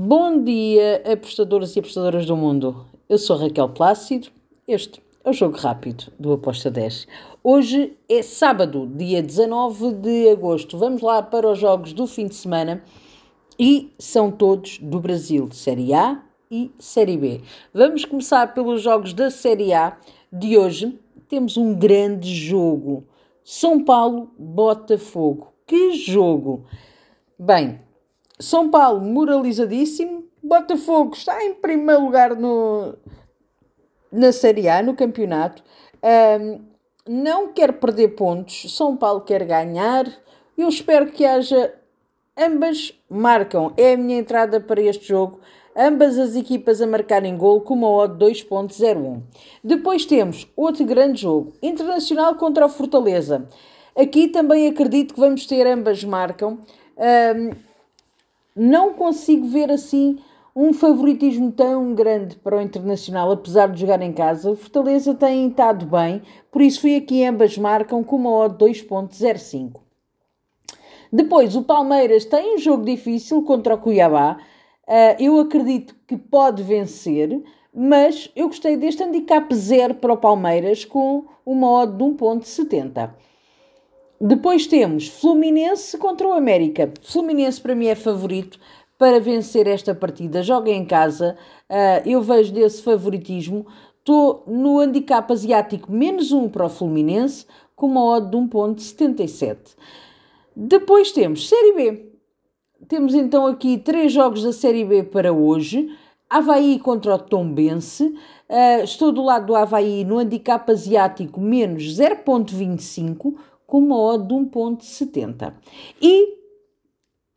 Bom dia, apostadores e apostadoras do mundo. Eu sou Raquel Plácido. Este é o Jogo Rápido do Aposta 10. Hoje é sábado, dia 19 de agosto. Vamos lá para os jogos do fim de semana e são todos do Brasil, Série A e Série B. Vamos começar pelos jogos da Série A de hoje. Temos um grande jogo. São Paulo, Botafogo. Que jogo! Bem, são Paulo moralizadíssimo, Botafogo está em primeiro lugar no, na Série A, no campeonato, um, não quer perder pontos, São Paulo quer ganhar, eu espero que haja, ambas marcam, é a minha entrada para este jogo, ambas as equipas a marcarem gol com uma odd 2.01. Depois temos outro grande jogo, Internacional contra o Fortaleza. Aqui também acredito que vamos ter ambas marcam. Um, não consigo ver assim um favoritismo tão grande para o Internacional, apesar de jogar em casa. O Fortaleza tem estado bem, por isso fui aqui ambas marcam com uma odd 2.05. Depois, o Palmeiras tem um jogo difícil contra o Cuiabá. Uh, eu acredito que pode vencer, mas eu gostei deste handicap zero para o Palmeiras com uma odd de 1.70. Depois temos Fluminense contra o América. Fluminense para mim é favorito para vencer esta partida. Joga em casa, uh, eu vejo desse favoritismo. Estou no handicap asiático menos um para o Fluminense, com uma odd de 1.77. Depois temos Série B. Temos então aqui três jogos da Série B para hoje. Havaí contra o Tombense. Uh, estou do lado do Havaí no handicap asiático menos 0.25 com uma odd de 1.70. E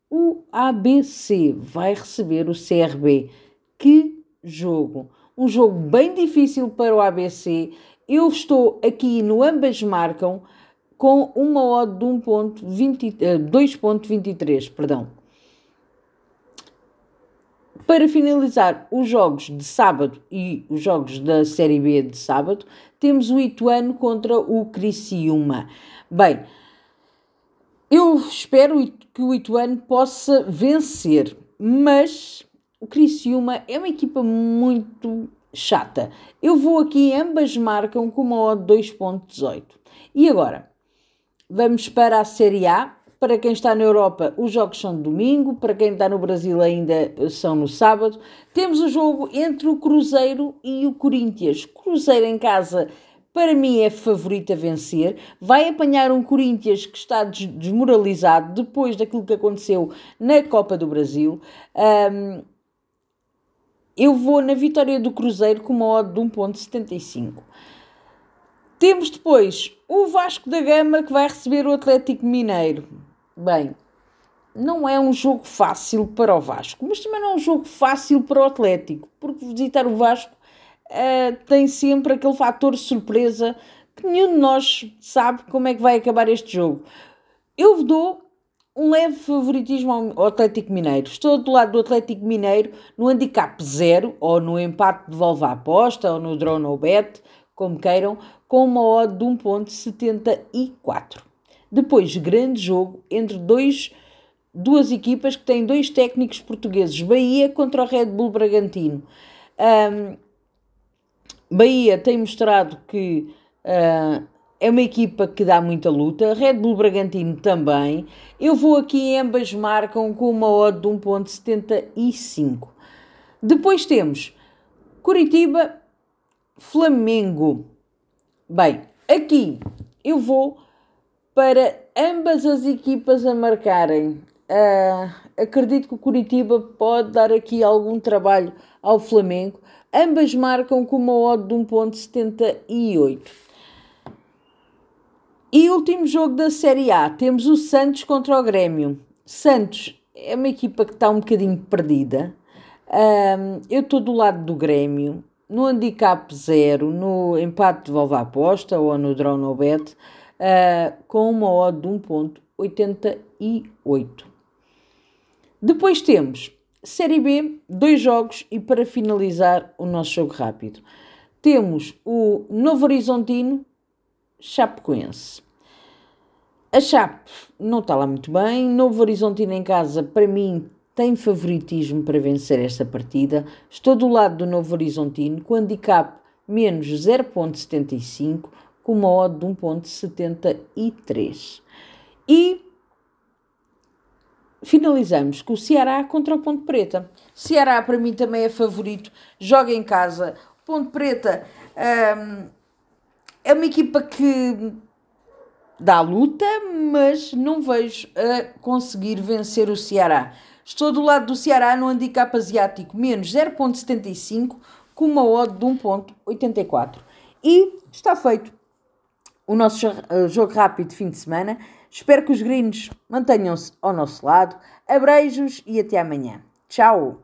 o ABC vai receber o CRB. Que jogo! Um jogo bem difícil para o ABC. Eu estou aqui no ambas marcam com uma odd de 2.23, eh, perdão. Para finalizar os jogos de sábado e os jogos da Série B de sábado, temos o Ituano contra o Criciúma. Bem, eu espero que o Ituano possa vencer, mas o Criciúma é uma equipa muito chata. Eu vou aqui, ambas marcam com uma odd 2.18. E agora, vamos para a Série A. Para quem está na Europa, os jogos são de domingo. Para quem está no Brasil, ainda são no sábado. Temos o jogo entre o Cruzeiro e o Corinthians. Cruzeiro em casa para mim é favorito a vencer. Vai apanhar um Corinthians que está desmoralizado depois daquilo que aconteceu na Copa do Brasil. Um, eu vou na vitória do Cruzeiro com uma odd de 1.75. Temos depois o Vasco da Gama que vai receber o Atlético Mineiro. Bem, não é um jogo fácil para o Vasco, mas também não é um jogo fácil para o Atlético, porque visitar o Vasco uh, tem sempre aquele fator surpresa que nenhum de nós sabe como é que vai acabar este jogo. Eu dou um leve favoritismo ao Atlético Mineiro. Estou do lado do Atlético Mineiro no handicap zero, ou no empate de volva à aposta, ou no drone ou bet, como queiram, com uma odd de 1.74. Depois, grande jogo entre dois, duas equipas que têm dois técnicos portugueses. Bahia contra o Red Bull Bragantino. Um, Bahia tem mostrado que uh, é uma equipa que dá muita luta, Red Bull Bragantino também. Eu vou aqui, ambas marcam com uma odd de 1.75. Depois temos Curitiba, Flamengo. Bem, aqui eu vou para ambas as equipas a marcarem. Uh, acredito que o Curitiba pode dar aqui algum trabalho ao Flamengo. Ambas marcam com uma odd de 1.78. E último jogo da Série A, temos o Santos contra o Grêmio. Santos é uma equipa que está um bocadinho perdida. Um, eu estou do lado do Grêmio, no handicap zero, no empate de volva aposta ou no draw no bet, uh, com uma odd de 1.88. Depois temos Série B, dois jogos e para finalizar o nosso jogo rápido. Temos o Novo Horizontino Chapecoense. A Chape não está lá muito bem. Novo Horizontino em casa, para mim, tem favoritismo para vencer esta partida. Estou do lado do Novo Horizontino com handicap menos 0.75 com uma odd de 1.73. E finalizamos com o Ceará contra o Ponte Preta. Ceará para mim também é favorito, joga em casa. Ponte Preta hum, é uma equipa que dá luta, mas não vejo a conseguir vencer o Ceará. Estou do lado do Ceará no handicap asiático menos 0.75 com uma odd de 1.84. E está feito o nosso eh, jogo rápido de fim de semana. Espero que os gringos mantenham-se ao nosso lado. Abreijos e até amanhã. Tchau!